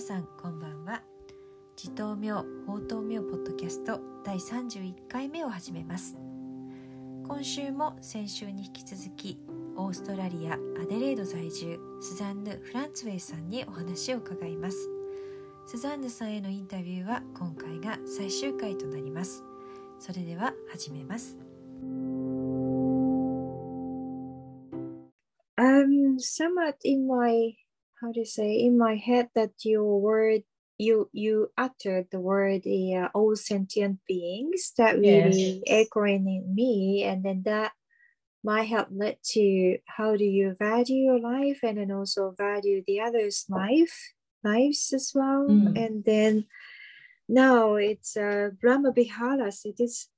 皆さんこんばんは。自頭明法頭明ポッドキャスト第31回目を始めます。今週も先週に引き続きオーストラリア・アデレード在住スザンヌ・フランツウェイさんにお話を伺います。スザンヌさんへのインタビューは今回が最終回となります。それでは始めます。Um, somewhat in my how do you say in my head that your word you you uttered the word the uh, all sentient beings that really echoing in me, and then that might have led to how do you value your life and then also value the others' life lives as well, Mm. and then now it's uh, Brahma biharas It is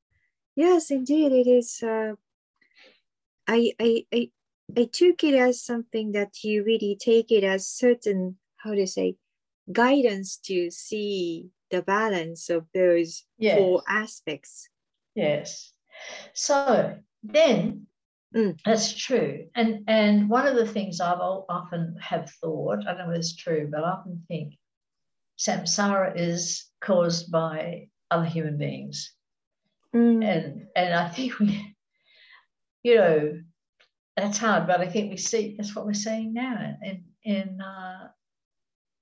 yes, indeed, it is. Uh, I I I I took it as something that you really take it as certain, how to say, guidance to see the balance of those Yes. four aspects. Yes. So then Mm. that's true. And and one of the things I've often have thought, I don't know if it's true, but I often think samsara is caused by other human beings. Mm. And and I think we you know that's hard, but I think we see that's what we're seeing now in in uh,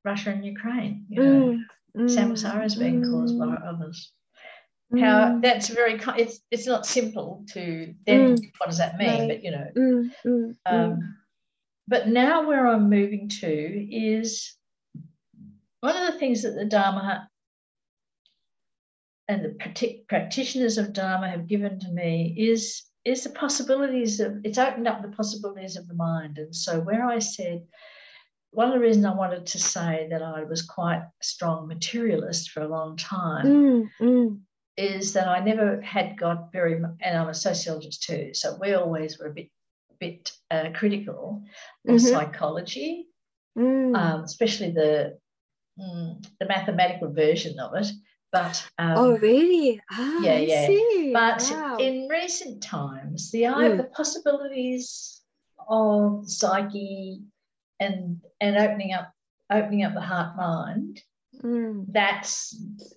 Russia and Ukraine. You know, Mm, mm, samsara is being caused by mm, others. how mm, that's very it's it's not simple to then Mm. what does that mean Right. but you know mm, mm, mm. um but now where i'm moving to is one of the things that the dharma and the practitioners of dharma have given to me is is the possibilities of it's opened up the possibilities of the mind and so where i said one of the reasons i wanted to say that i was quite a strong materialist for a long time Mm, mm, is that I never had got very, and I'm a sociologist too, so we always were a bit, bit uh, critical of Mhm. psychology, mm. um, especially the mm, the mathematical version of it. But um, oh, really? Ah, yeah, yeah. but wow. in recent times, the i Mm. the possibilities of psyche and and opening up opening up the heart mind. Mm, That's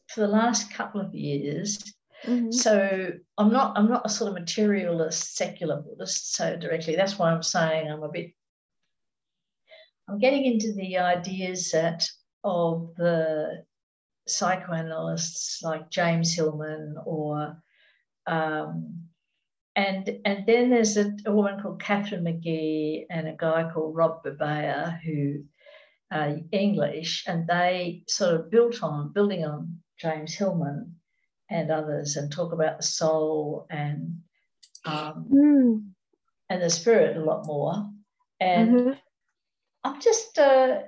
for the last couple of years mhm. So I'm not I'm not a sort of materialist secular Buddhist so directly. That's why I'm saying I'm a bit I'm getting into the ideas that of the psychoanalysts like James Hillman or um, and and then there's a, a woman called Catherine McGee and a guy called Rob Babea who uh, English and they sort of built on building on James Hillman and others and talk about the soul and um, Mm, and the spirit a lot more. And mhm. I'm just uh,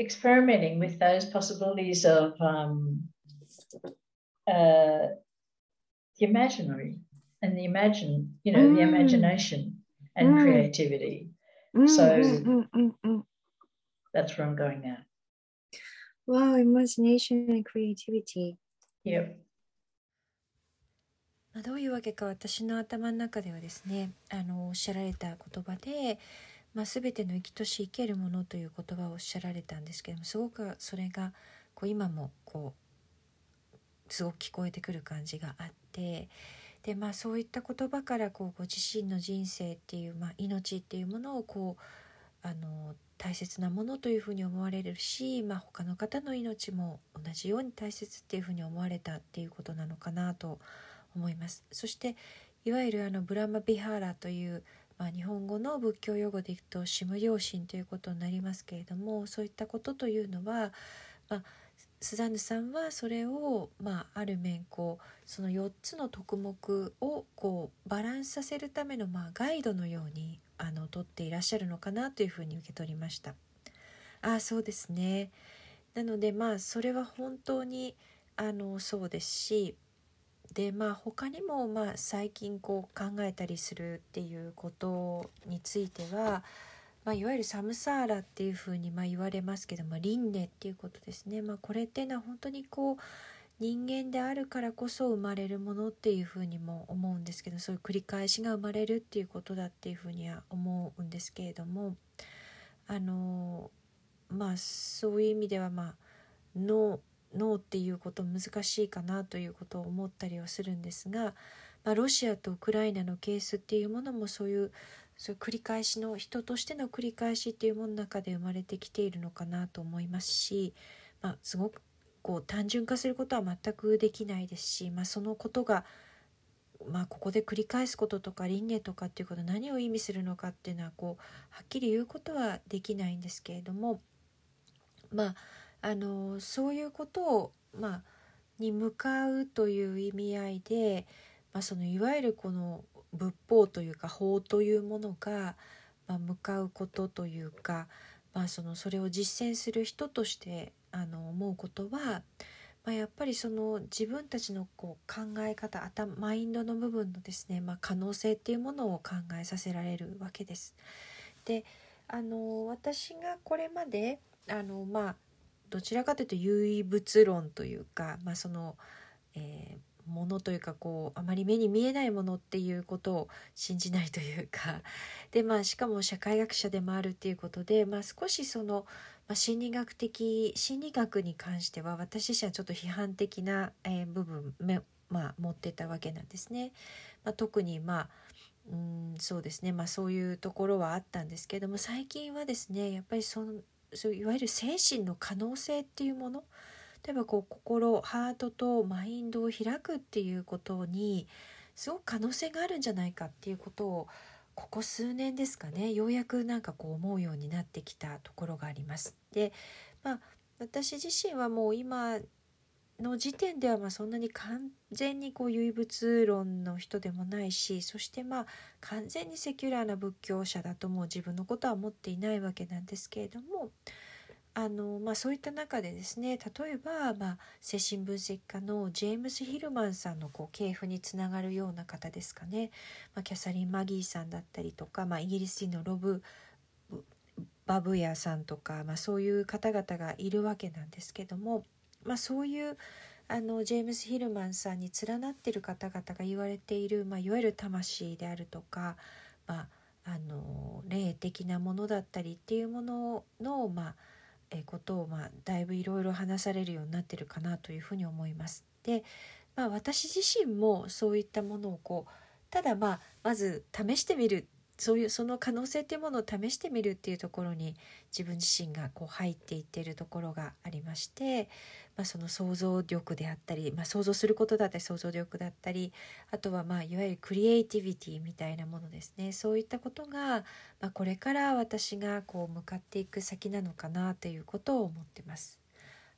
experimenting with those possibilities of um, uh, the imaginary and the imagine, you know, the Mm. imagination and Mm. creativity. Mm, So- mm, mm, mm, mm. That's where I'm going now. Wow, imagination and creativity. Yep. まあどういうわけか私の頭の中ではですねあのおっしゃられた言葉で、 まあ、全ての生きとし生けるものという言葉をおっしゃられたんですけどもすごくそれがこう今もこうすごく聞こえてくる感じがあってで、まあ、そういった言葉からこうご自身の人生っていう、まあ、命っていうものをこうあの大切なものというふうに思われるし、まあ、他の方の命も同じように大切っていうふうに思われたっていうことなのかなと思います。そしていわゆるあのブラマビハーラという、まあ、日本語の仏教用語でいくとシム良心ということになりますけれどもそういったことというのは、まあ、スザンヌさんはそれを、まあ、ある面こうその4つの徳目をこうバランスさせるための、まあ、ガイドのようにあの取っていらっしゃるのかなというふうに受け取りました。ああそうですねなのでまあそれは本当にあのそうですしでまあ他にもまあ最近こう考えたりするっていうことについては、まあ、いわゆるサムサーラっていうふうにまあ言われますけども輪廻っていうことですね、まあ、これっていうのは本当にこう人間であるからこそ生まれるものっていうふうにも思うんですけどそういう繰り返しが生まれるっていうことだっていうふうには思うんですけれどもあのまあそういう意味ではまあノーっていうこと難しいかなということを思ったりはするんですが、まあ、ロシアとウクライナのケースっていうものもそういうそういう繰り返しの人としての繰り返しっていうものの中で生まれてきているのかなと思いますし、まあ、すごくこう単純化することは全くできないですし、まあ、そのことが、まあ、ここで繰り返すこととか輪廻とかっていうこと何を意味するのかっていうのはこうはっきり言うことはできないんですけれどもまああのそういうことを、まあ、に向かうという意味合いで、まあ、そのいわゆるこの仏法というか法というものが、まあ、向かうことというか、まあ、そのそれを実践する人としてあの思うことは、まあ、やっぱりその自分たちのこう考え方頭マインドの部分のですね、まあ、可能性っていうものを考えさせられるわけです。であの私がこれまであのまあどちらかというと唯物論というか、まあ、その、えー、ものというかこうあまり目に見えないものっていうことを信じないというかで、まあ、しかも社会学者でもあるっていうことで、まあ、少しその、まあ、心理学的心理学に関しては私自身はちょっと批判的な、えー、部分め、まあ、持ってたわけなんですね。まあ、特にまあうんそうですねまあそういうところはあったんですけども最近はですねやっぱりそそういわゆる精神の可能性っていうもの？例えばこう心ハートとマインドを開くっていうことにすごく可能性があるんじゃないかっていうことをここ数年ですかねようやくなんかこう思うようになってきたところがあります。でまあ私自身はもう今の時点ではまそんなに完全にこう唯物論の人でもないしそしてまあ完全にセキュラーな仏教者だともう自分のことは思っていないわけなんですけれどもあの、まあ、そういった中でですね例えば、まあ、精神分析家のジェームス・ヒルマンさんのこう系譜につながるような方ですかね、まあ、キャサリン・マギーさんだったりとか、まあ、イギリス人のロブ・バブヤさんとか、まあ、そういう方々がいるわけなんですけども。まあ、そういうあのジェームス・ヒルマンさんに連なってる方々が言われている、まあ、いわゆる魂であるとか、まあ、あの霊的なものだったりっていうものの、まあ、えことを、まあ、だいぶいろいろ話されるようになってるかなというふうに思います。で、まあ、私自身もそういったものをこうただまあまず試してみるそういうその可能性っていうものを試してみるっていうところに自分自身がこう入っていってるところがありまして、まあ、その想像力であったり、まあ、想像することだったり想像力だったりあとはまあいわゆるクリエイティビティみたいなものですねそういったことが、まあ、これから私がこう向かっていく先なのかなということを思ってます。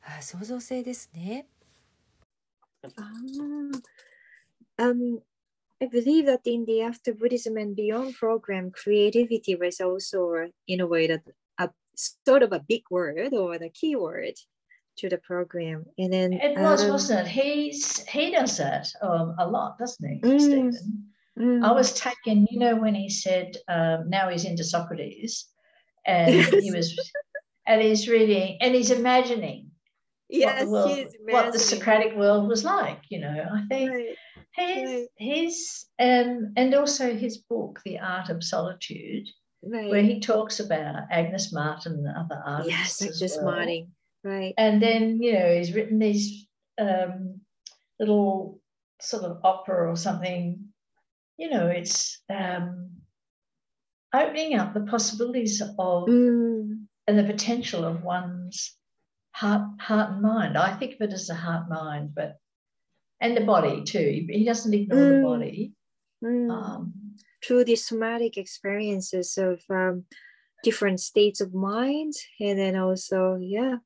あ創造性ですね。あ um, I believe that in the After Buddhism and Beyond program, creativity was also, in a way, that a sort of a big word or the key word to the program. And then it was, um, wasn't it? He's he does that um, a lot, doesn't he, mm, Stephen? Mm. I was taken, you know, when he said um, now he's into Socrates, and he was, and he's reading, and he's imagining. Yes, what the, world, what the Socratic world was like. You know, I think. Right his right. his um and also his book the art of solitude right. where he talks about agnes martin and other artists yes agnes well. martin right and then you know he's written these um little sort of opera or something you know it's um opening up the possibilities of mm. and the potential of one's heart heart and mind i think of it as a heart mind but and the body too. He doesn't ignore mm. the body. Mm. Um, Through the somatic experiences of um, different states of mind, and then also, yeah,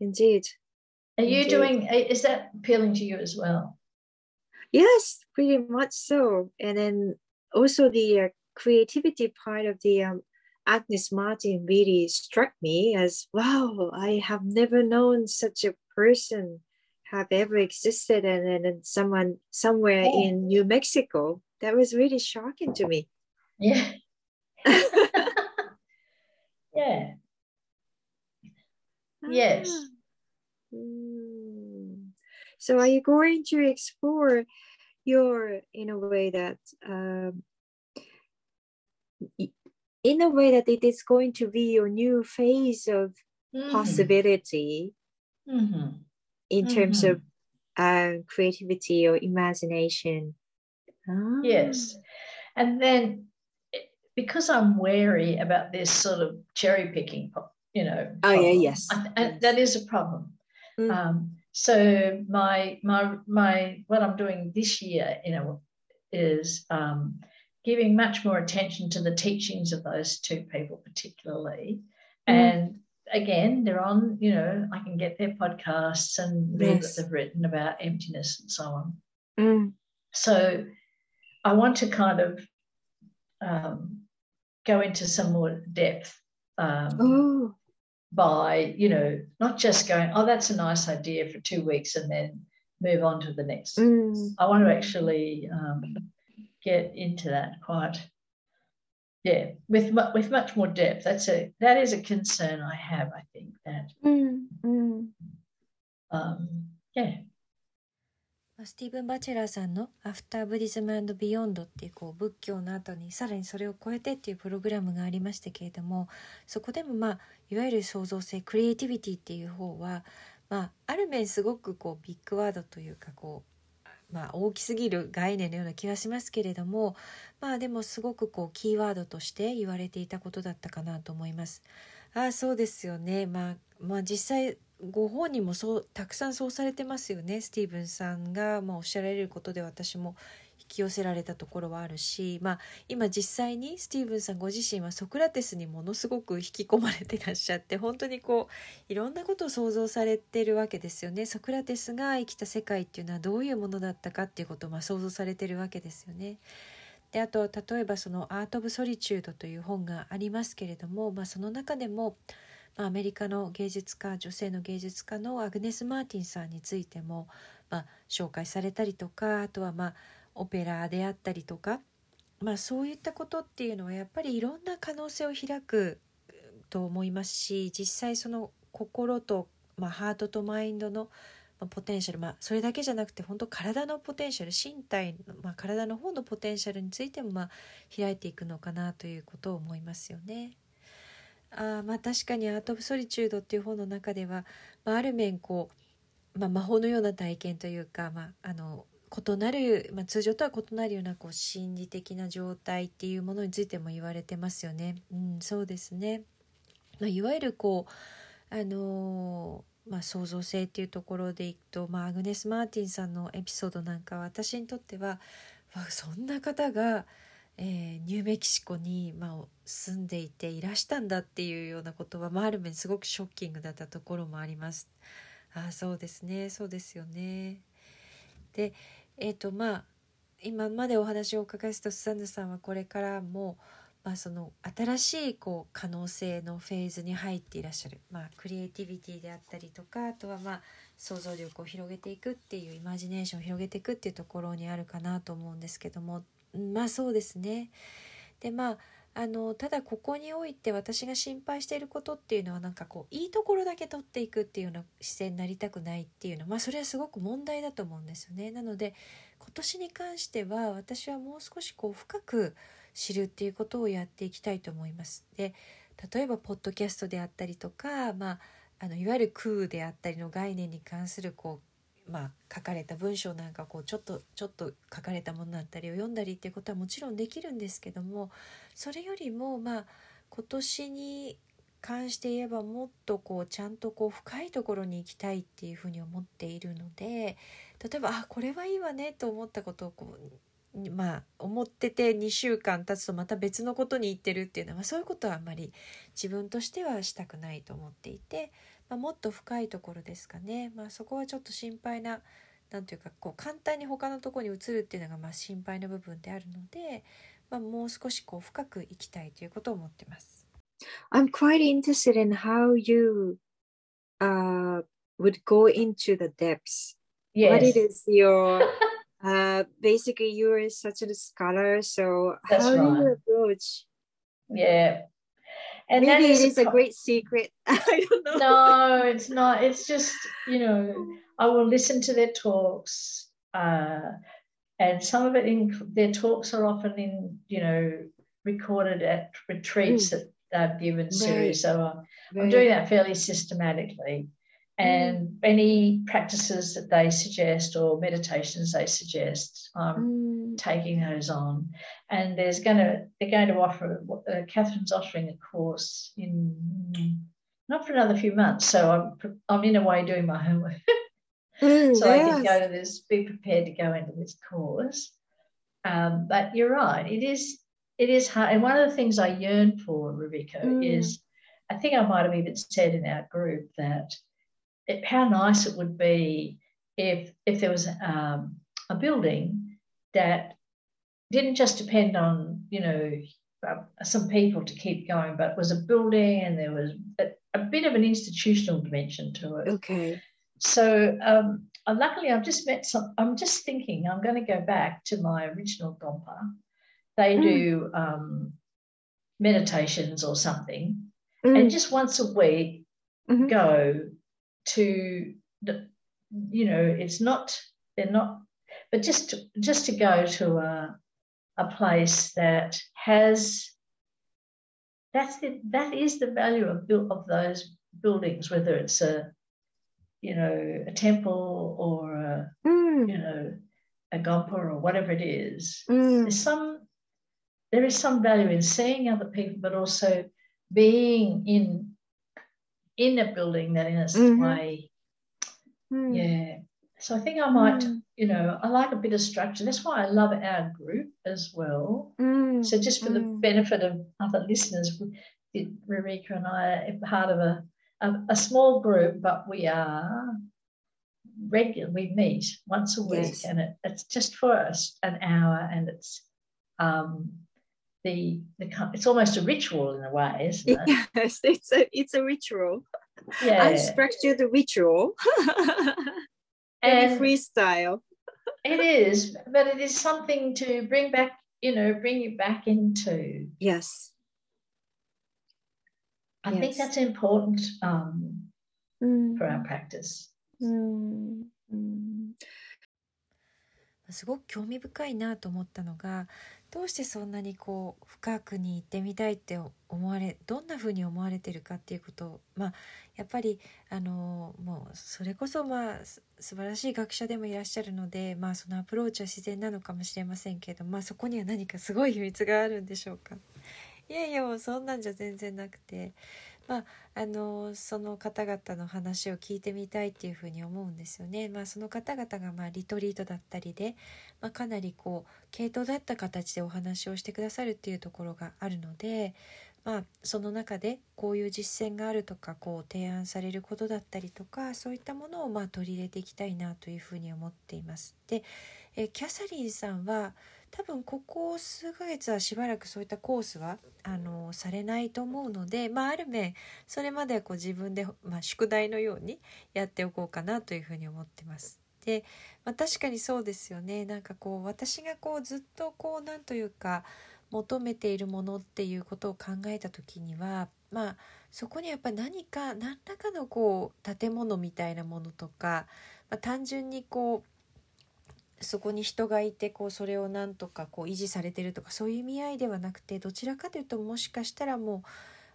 indeed. Are you indeed. doing? Is that appealing to you as well? Yes, pretty much so. And then also the uh, creativity part of the um, Agnes Martin really struck me as wow, I have never known such a person have ever existed and then someone somewhere oh. in New Mexico. That was really shocking to me. Yeah. yeah. Yes. Mm. So are you going to explore your in a way that um, in a way that it is going to be your new phase of mm. possibility Mm-hmm. in terms of Mhm. uh, creativity or imagination. Ah. Yes. And then eh, because I'm wary about this sort of cherry picking, you know. Oh, yeah, yes, and that is a problem. Mm. Um, so my my my what I'm doing this year, you know, is um, giving much more attention to the teachings of those two people, particularly. Mm. And again, they're on, you know, I can get their podcasts and read Yes. what they've written about emptiness and so on. Mm. So I want to kind of um, go into some more depth um, by, you know, not just going, oh, that's a nice idea for two weeks and then move on to the next. mm. I want to actually um, get into that quite, yeah, with with much more depth. That's a that is a concern I have. I think that, Mm. Mm. um, yeah, スティーブン・バチェラーさんの「After Buddhism Beyond」っていうこう仏教の後にさらにそれを超えてっていうプログラムがありましたけれどもそこでもまあいわゆる創造性 creativity っていう方は、まあ、ある面すごくこう big word というかこう、まあ、大きすぎる概念のような気はしますけれどもまあでもすごくこうキーワードとして言われていたことだったかなと思います。ああそうですよね、まあ、まあ実際ご本人もそうたくさんそうされてますよねスティーブンさんが、まあ、おっしゃられることで私も引き寄せられたところはあるし、まあ、今実際にスティーブンさんご自身はソクラテスにものすごく引き込まれていらっしゃって本当にこういろんなことを想像されてるわけですよねソクラテスが生きた世界っていうのはどういうものだったかっていうことをまあ想像されてるわけですよね。であと例えばその「アート・オブ・ソリチュード」という本がありますけれども、まあ、その中でもアメリカの芸術家女性の芸術家のアグネス・マーティンさんについても、まあ、紹介されたりとかあとはまあオペラであったりとか、まあ、そういったことっていうのはやっぱりいろんな可能性を開くと思いますし実際その心と、まあ、ハートとマインドのポテンシャル、まあ、それだけじゃなくて本当体のポテンシャル身体、まあ、体の方のポテンシャルについてもまあ開いていくのかなということを思いますよね。あまあ確かに「アート・オブ・ソリチュード」っていう本の中では、まあ、ある面こう、まあ、魔法のような体験というか、まあ、あの異なる、まあ、通常とは異なるようなこう心理的な状態っていうものについても言われてますよね。うん、そうですね、まあ、いわゆるこうあのーまあ、創造性っていうところでいくと、まあ、アグネス・マーティンさんのエピソードなんかは私にとってはわそんな方が、えーニューメキシコに、まあ、住んでいていらしたんだっていうようなことは、まあ、ある面すごくショッキングだったところもあります。あそうですねそうですよね。でえっ、とまあ今までお話をお伺いするとスサンヌさんはこれからも、まあ、その新しいこう可能性のフェーズに入っていらっしゃる、まあ、クリエイティビティであったりとかあとはまあ想像力を広げていくっていうイマジネーションを広げていくっていうところにあるかなと思うんですけどもまあそうですね。でまああのただここにおいて私が心配していることっていうのはなんかこういいところだけ取っていくっていうような姿勢になりたくないっていうのはまあそれはすごく問題だと思うんですよね。なので今年に関しては私はもう少しこう深く知るっていうことをやっていきたいと思います。で例えばポッドキャストであったりとか、まあ、あのいわゆる空であったりの概念に関するこう、まあ、書かれた文章なんかこうちょっとちょっと書かれたものだったりを読んだりっていうことはもちろんできるんですけどもそれよりもまあ今年に関して言えばもっとこうちゃんとこう深いところに行きたいっていうふうに思っているので例えばあこれはいいわねと思ったことをこうまあ思ってて2週間経つとまた別のことに行ってるっていうのは、まあ、そういうことはあんまり自分としてはしたくないと思っていて、まあ、もっと深いところですかね、まあ、そこはちょっと心配ななんていうかこう簡単に他のところに移るっていうのがまあ心配な部分であるので、まあ、もう少しこう深くいきたいということを思ってます。I'm quite interested in how you uh, would go into the depths. What Yes, it is your uh, basically you are such a scholar, so That's how do you right. approach? yeah. And that Maybe it a a great secret. I don't know. no, it's not. It's just, you know, I will listen to their talks. Uh, and some of it in their talks are often in, you know, recorded at retreats that they've given Right. series. So uh, I'm doing that fairly systematically. And any practices that they suggest or meditations they suggest, I'm taking those on. And there's going to they're going to offer uh, Catherine's offering a course in not for another few months. So I'm I'm in a way doing my homework. Mm, so I can go to this, be prepared to go into this course. Um, but you're right, it is it is hard. And one of the things I yearn for, Rebecca, Mm. is I think I might have even said in our group that it, how nice it would be if if there was um, a building that didn't just depend on you know uh, some people to keep going, but was a building and there was a, a bit of an institutional dimension to it. Okay. So um, uh, luckily, I've just met some. I'm just thinking I'm going to go back to my original Gompa. They Mm. do um, meditations or something, Mm, and just once a week Mhm. go to you know, it's not they're not, but just to, just to go to a a place that has that's the that is the value of of those buildings, whether it's a you know a temple or a mm, you know a gompa or whatever it is. mm. There's some there is some value in seeing other people, but also being in in a building that in a Mhm. way, Mm. yeah. So I think I might, Mm. you know, I like a bit of structure. That's why I love our group as well. Mm. So just for the Mm. benefit of other listeners, Rebecca and I are part of a, a, a small group, but we are regular. We meet once a week, Yes. and it, it's just for us an hour, and it's um, the the it's almost a ritual in a way, isn't it? Yes, it's a it's a ritual. Yeah, the ritual. And freestyle. it is, but it is something to bring back. You know, bring you back into. Yes. I think that's important um, Mm. for our practice. Mm. Mm. すごく興味深いなと思ったのがどうしてそんなにこう深くに行ってみたいって思われどんな風に思われてるかっていうこと。をまあやっぱりあのもうそれこそまあ素晴らしい学者でもいらっしゃるのでまあそのアプローチは自然なのかもしれませんけどまあそこには何かすごい秘密があるんでしょうか。いやいやもうそんなんじゃ全然なくて。まああのその方々の話を聞いてみたいっていうふうに思うんですよね。まあ、その方々がまあリトリートだったりで、まあ、かなりこう系統だった形でお話をしてくださるっていうところがあるので、まあ、その中でこういう実践があるとかこう提案されることだったりとかそういったものをまあ取り入れていきたいなというふうに思っています。でえキャサリンさんは多分ここ数ヶ月はしばらくそういったコースはあのされないと思うので、まあ、ある面それまではこう自分で、まあ、宿題のようにやっておこうかなというふうに思ってます。で、まあ、確かにそうですよねなんかこう私がこうずっとこうなんというか求めているものっていうことを考えた時にはまあそこにやっぱり何か何らかのこう建物みたいなものとか、まあ、単純にこうそこに人がいてこうそれをなんとかこう維持されてるとかそういう意味合いではなくてどちらかというともしかしたらも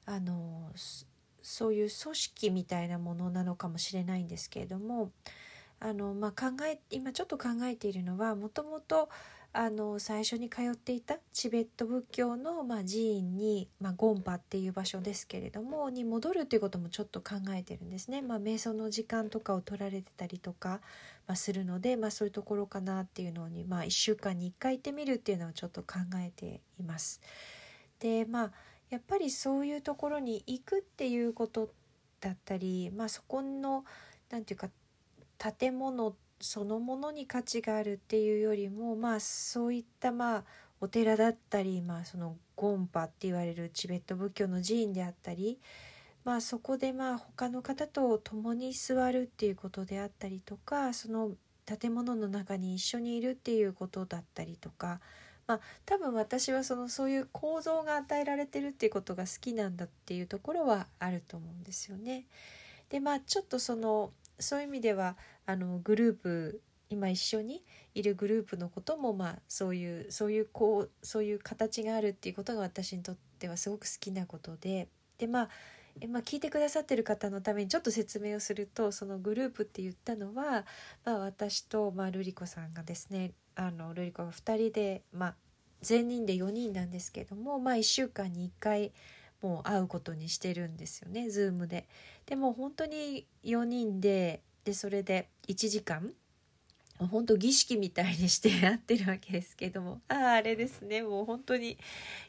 うあのそういう組織みたいなものなのかもしれないんですけれどもあの、まあ、考え今ちょっと考えているのはもともとあの最初に通っていたチベット仏教の、まあ、寺院に、まあ、ゴンパっていう場所ですけれどもに戻るということもちょっと考えてるんですね。まあ、瞑想の時間とかを取られてたりとか、まあ、するので、まあ、そういうところかなっていうのに、まあ、1週間に1回行ってみるっていうのはちょっと考えています。でまあやっぱりそういうところに行くっていうことだったり、まあ、そこのなんていうか建物そのものに価値があるっていうよりもまあそういったまあお寺だったり、まあ、そのゴンパって言われるチベット仏教の寺院であったり、まあ、そこでまあ他の方と共に座るっていうことであったりとかその建物の中に一緒にいるっていうことだったりとか、まあ、多分私はそのそういう構造が与えられてるっていうことが好きなんだっていうところはあると思うんですよね。でまあちょっとそのそういう意味ではあのグループ今一緒にいるグループのこともまあそういうそういうこうそういう形があるっていうことが私にとってはすごく好きなことででまあえ、まあ、聞いてくださってる方のためにちょっと説明をするとそのグループって言ったのは、まあ、私と、まあ、ルリ子さんがですねあのルリ子が2人で、まあ、全人で4人なんですけども、まあ、1週間に1回もう会うことにしてるんですよね Zoom で。でも本当に4人ででそれで1時間本当儀式みたいにしてやってるわけですけどもあああれですねもう本当に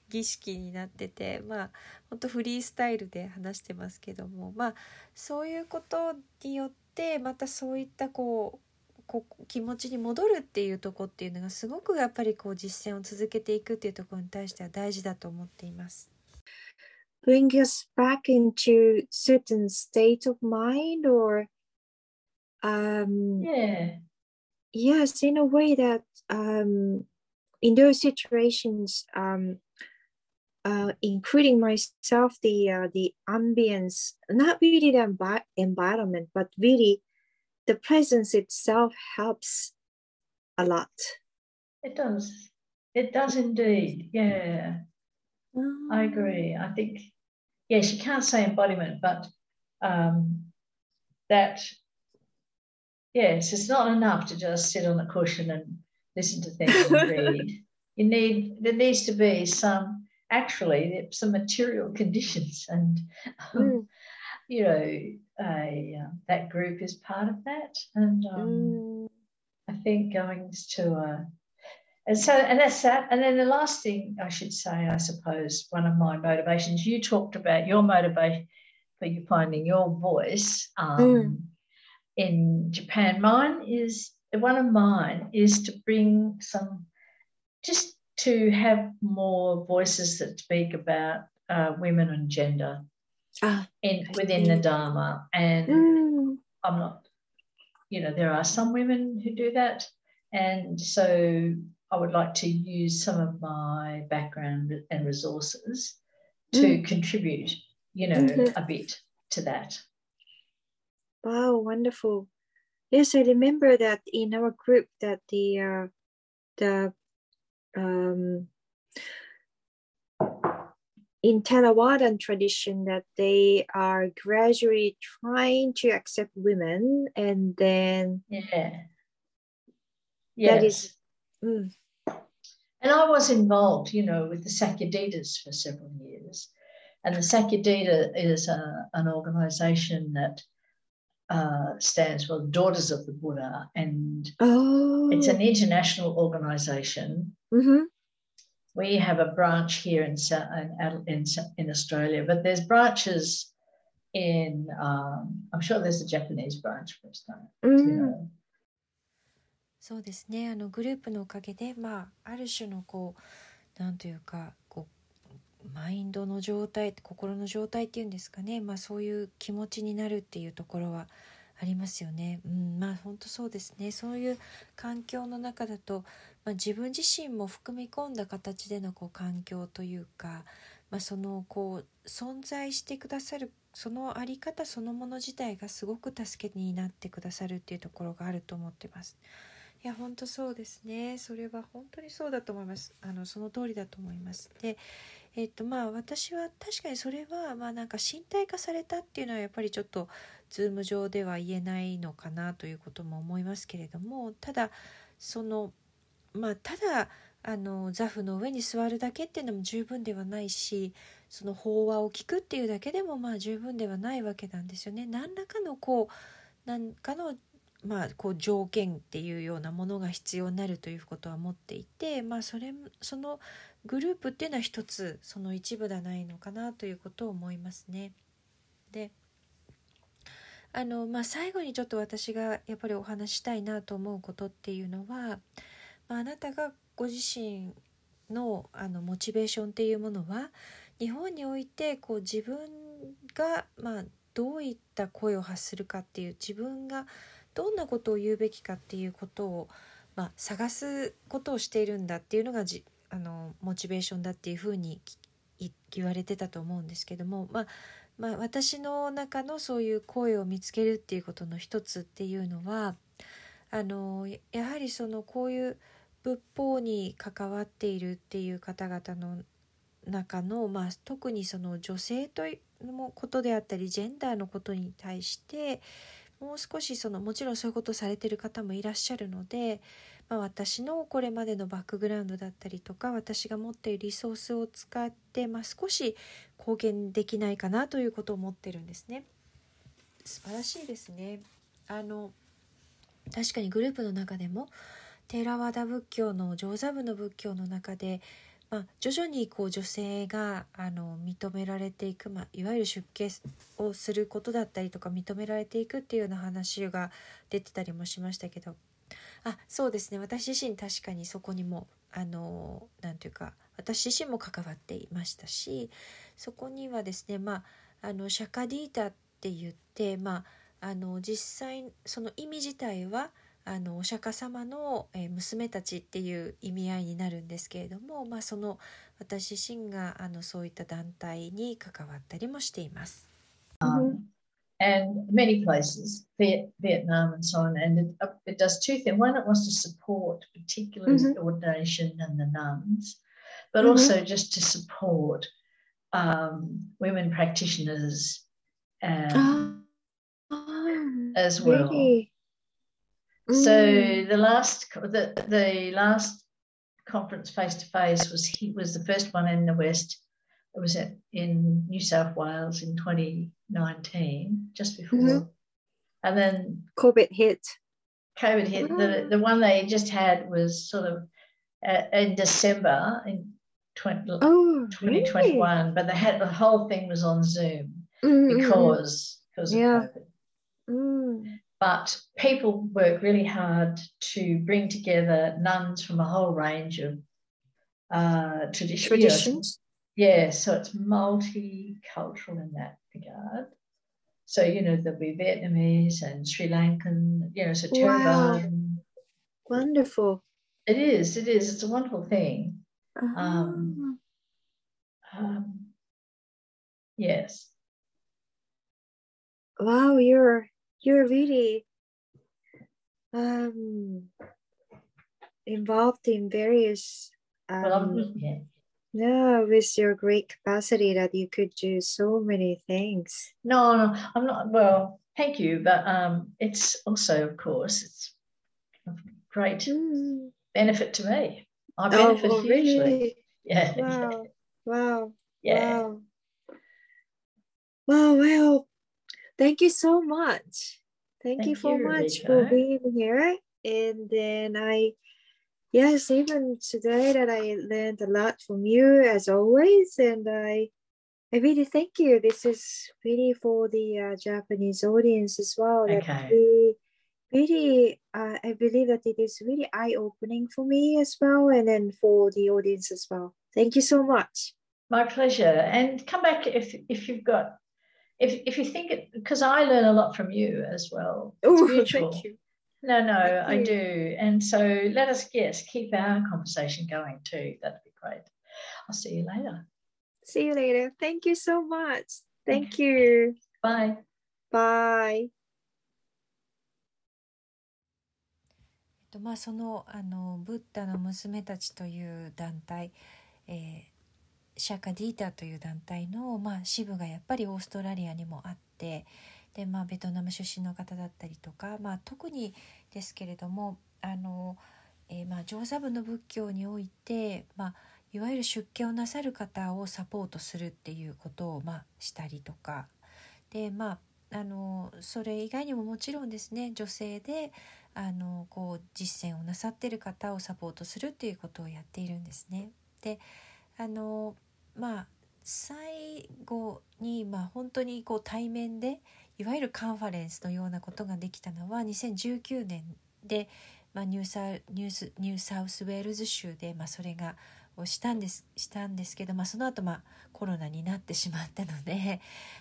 儀式になっててまあ本当フリースタイルで話してますけどもまあそういうことによってまたそういったこうこ気持ちに戻るっていうとこっていうのがすごくやっぱりこう実践を続けていくっていうところに対しては大事だと思っています。Bring us back into certain state of mind or um Yeah. Yes in a way that um in those situations um uh, including myself the uh, the ambience not really the envi- environment but really the presence itself helps a lot It does. It does indeed. Yeah. I agree. I think, yes, you can't say embodiment, but um, that, yes, it's not enough to just sit on a cushion and listen to things and read. You need, there needs to be some, actually, some material conditions. And, um, Mm. you know, a, uh, that group is part of that. And um, Mm, I think going to uh, and so and that's that. And then the last thing I should say, I suppose, one of my motivations. You talked about your motivation for you finding your voice um, Mm. In Japan. Mine is one of mine is to bring some, just to have more voices that speak about uh, women and gender ah, in within the. Dharma. And mm, I'm not, you know, there are some women who do that. And so I would like to use some of my background and resources to contribute, you know, Mhm. a bit to that. Wow wonderful yes i remember that in our group that the uh, the um in Theravada tradition that they are gradually trying to accept women and then Yeah. that Yes. is mm, And I was involved, you know, with the Sakyaditas for several years. And the Sakyadita is a, an organization that uh, stands for Daughters of the Buddha. And oh it's an international organization. mhm. We have a branch here in, Sa- in, Adel- in, Sa- in Australia, but there's branches in, um, I'm sure there's a Japanese branch for Australia. You Mm, know. そうですねあのグループのおかげでまあある種のこうなんというかこう マインドの状態心の状態っていうんですかね。まあそういう気持ちになるっていうところはありますよね。うん、まあ本当そうですね。そういう環境の中だと、まあ、自分自身も含み込んだ形でのこう環境というか、まあ、そのこう存在してくださるそのあり方そのもの自体がすごく助けになってくださるっていうところがあると思ってます。いや本当そうですね。それは本当にそうだと思います。あのその通りだと思います。でえっとまあ私は確かにそれはまあなんか身体化されたっていうのはやっぱりちょっとズーム上では言えないのかなということも思いますけれどもただそのまあただあの座布の上に座るだけっていうのも十分ではないしその法話を聞くっていうだけでもまあ十分ではないわけなんですよね。何らかのこう何かのまあ、こう条件っていうようなものが必要になるということは持っていて、まあ、それそのグループっていうのは一つその一部ではないのかなということを思いますね。であの、まあ、最後にちょっと私がやっぱりお話したいなと思うことっていうのは、まあ、あなたがご自身のあのモチベーションっていうものは日本においてこう自分が、まあ、どういった声を発するかっていう自分がどんなことを言うべきかっていうことを、まあ、探すことをしているんだっていうのがじあのモチベーションだっていうふうに言われてたと思うんですけども、まあまあ、私の中のそういう声を見つけるっていうことの一つっていうのはあのやはりそのこういう仏法に関わっているっていう方々の中の、まあ、特にその女性ということであったりジェンダーのことに対してもう少しそのもちろんそういうことをされてる方もいらっしゃるので、まあ、私のこれまでのバックグラウンドだったりとか私が持っているリソースを使って、まあ、少し貢献できないかなということを思ってるんですね。素晴らしいですね。あの確かにグループの中でもテーラワダ仏教の上座部の仏教の中で、まあ、徐々にこう女性があの認められていく、まあ、いわゆる出家をすることだったりとか認められていくっていうような話が出てたりもしましたけど。あそうですね。私自身確かにそこにもあのなんていうか私自身も関わっていましたしそこにはですねまああのシャカディータって言ってまああの実際その意味自体はあのお釈迦様の、え娘たちっていう意味合いになるんですけれども、まあ、その私自身があのそういった団体に関わったりもしています。Um, and many places, Vietnam and so on, and it, it does two things. One, it wants to support particularly mm-hmm. ordination and the nuns, but mm-hmm. also just to support um, women practitioners and, oh, as well. Really? So mm. the last the the last conference face to face was he was the first one in the West. It was at, in New South Wales in 2019, just before, mm-hmm. and then COVID hit. COVID hit. The mm. the one they just had was sort of uh, in December in 20, oh, 2021, really? but they had the whole thing was on Zoom mm-hmm. because because yeah. of COVID. Mm. But people work really hard to bring together nuns from a whole range of uh, traditions. traditions. Yeah, so it's multicultural in that regard. So, you know, there'll be Vietnamese and Sri Lankan, you know, so wow. Wonderful. It is, it is. It's a wonderful thing. Uh-huh. Um, um, yes. Wow, you're you're really um, involved in various um, yeah. yeah with your great capacity that you could do so many things no no i'm not well thank you but um it's also of course it's great mm. benefit to me i benefit oh, hugely really? yeah wow wow yeah wow. wow well Thank you so much. Thank, Thank you so you, much for being here. And then I, yes, even today that I learned a lot from you as always. And I, I really thank you. This is really for the uh, Japanese audience as well. Okay. That we really, uh, I believe that it is really eye opening for me as well, and then for the audience as well. Thank you so much. My pleasure. And come back if if you've got if if you think it because I learn a lot from you as well. Oh, thank you. No, no, thank I you. do. And so let us yes, keep our conversation going too. That'd be great. I'll see you later. See you later. Thank you so much. Thank you. Bye. Bye. とまあ、そのあのブッダの娘たちという団体、えー、 シャカディータという団体の、まあ、支部がやっぱりオーストラリアにもあってで、まあ、ベトナム出身の方だったりとか、まあ、特にですけれどもあの、えー、まあ上座部の仏教において、まあ、いわゆる出家をなさる方をサポートするっていうことを、まあ、したりとかでまああのそれ以外にももちろんですね女性であのこう実践をなさってる方をサポートするっていうことをやっているんですね。であのまあ最後に、まあ、本当にこう対面でいわゆるカンファレンスのようなことができたのは2019年で、まあ、ニューサニュースニューサウスウェールズ州で、まあ、それがをしたんですしたんですけど、まあ、その後、まあコロナになってしまったので、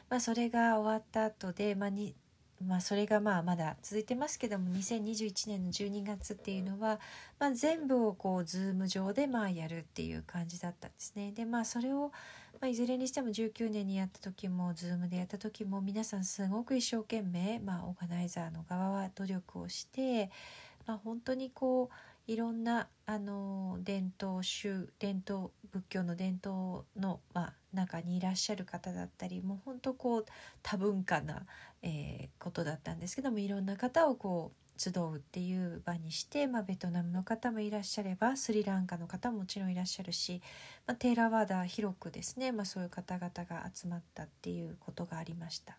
まあ、それが終わった後で、まあにまあ、それがまあまだ続いてますけども2021年の12月っていうのは、まあ、全部をこう Zoom 上でまあやるっていう感じだったんですね。でまあそれを、まあ、いずれにしても19年にやった時も Zoom でやった時も皆さんすごく一生懸命、まあ、オーガナイザーの側は努力をして、まあ、本当にこういろんなあの伝統宗伝統仏教の伝統の、まあ、中にいらっしゃる方だったりもう本当こう多文化な、えー、ことだったんですけどもいろんな方をこう集うっていう場にして、まあ、ベトナムの方もいらっしゃればスリランカの方ももちろんいらっしゃるし、まあ、テーラワーダ広くですね、まあ、そういう方々が集まったっていうことがありました。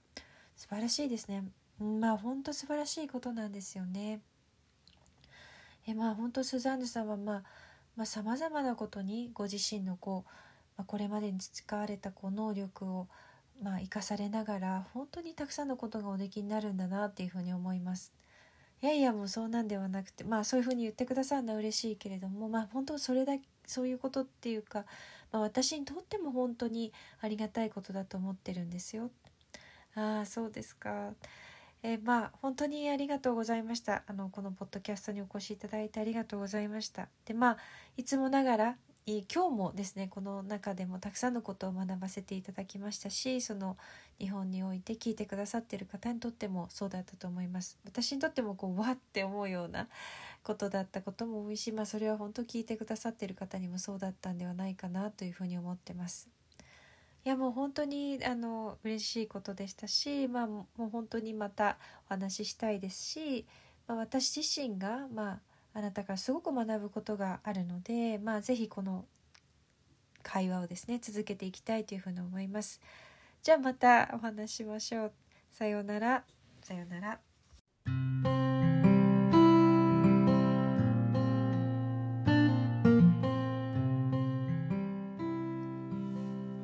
素晴らしいですね。まあ本当素晴らしいことなんですよね。えまあ本当スザンヌさんはまあさまざ、まなことにご自身のこう、まあ、これまでに培われたこう能力をまあ生かされながら本当にたくさんのことがおできになるんだなっていうふうに思います。いやいやもうそうなんではなくてまあそういうふうに言ってくださるのは嬉しいけれどもまあ本当それだけそういうことっていうか、まあ、私にとっても本当にありがたいことだと思ってるんですよ。ああそうですか。えー、まあ本当にありがとうございましたあのこのポッドキャストにお越しいただいてありがとうございましたでまあいつもながら今日もですねこの中でもたくさんのことを学ばせていただきましたしその日本において聞いてくださっている方にとってもそうだったと思います。私にとってもこうわって思うようなことだったことも多いし、まあ、それは本当聞いてくださっている方にもそうだったんではないかなというふうに思ってます。いやもう本当にあの嬉しいことでしたし、まあ、もう本当にまたお話ししたいですし、まあ、私自身がまああなたからすごく学ぶことがあるので、まあ、ぜひこの会話をですね続けていきたいというふうに思います。じゃあまたお話しましょう。さようなら。さようなら。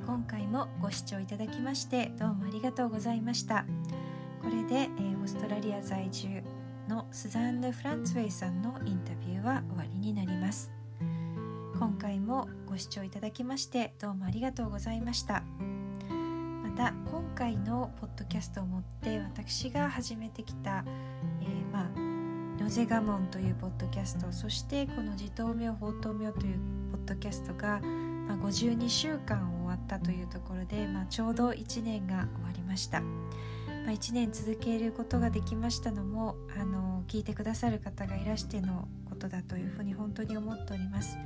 今回もご視聴いただきましてどうもありがとうございました。これで、えー、オーストラリア在住のスザンヌ・フランツウェイさんのインタビューは終わりになります今回もご視聴いただきましてどうもありがとうございましたまた今回のポッドキャストをもって私が始めてきた、えー、まあロゼガモンというポッドキャストそしてこの自頭名法頭名というポッドキャストが、まあ、52週間終わったというところで、まあ、ちょうど1年が終わりました。まあ、1年続けることができましたのもあの聞いてくださる方がいらしてのことだというふうに本当に思っております。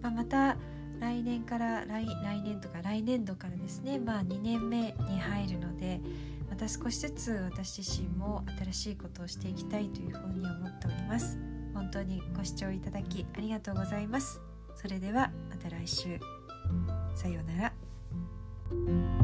まあ、また来年から来来年とか来年度からですね、まあ、2年目に入るのでまた少しずつ私自身も新しいことをしていきたいというふうに思っております。本当にご視聴いただきありがとうございます。それではまた来週。さようなら。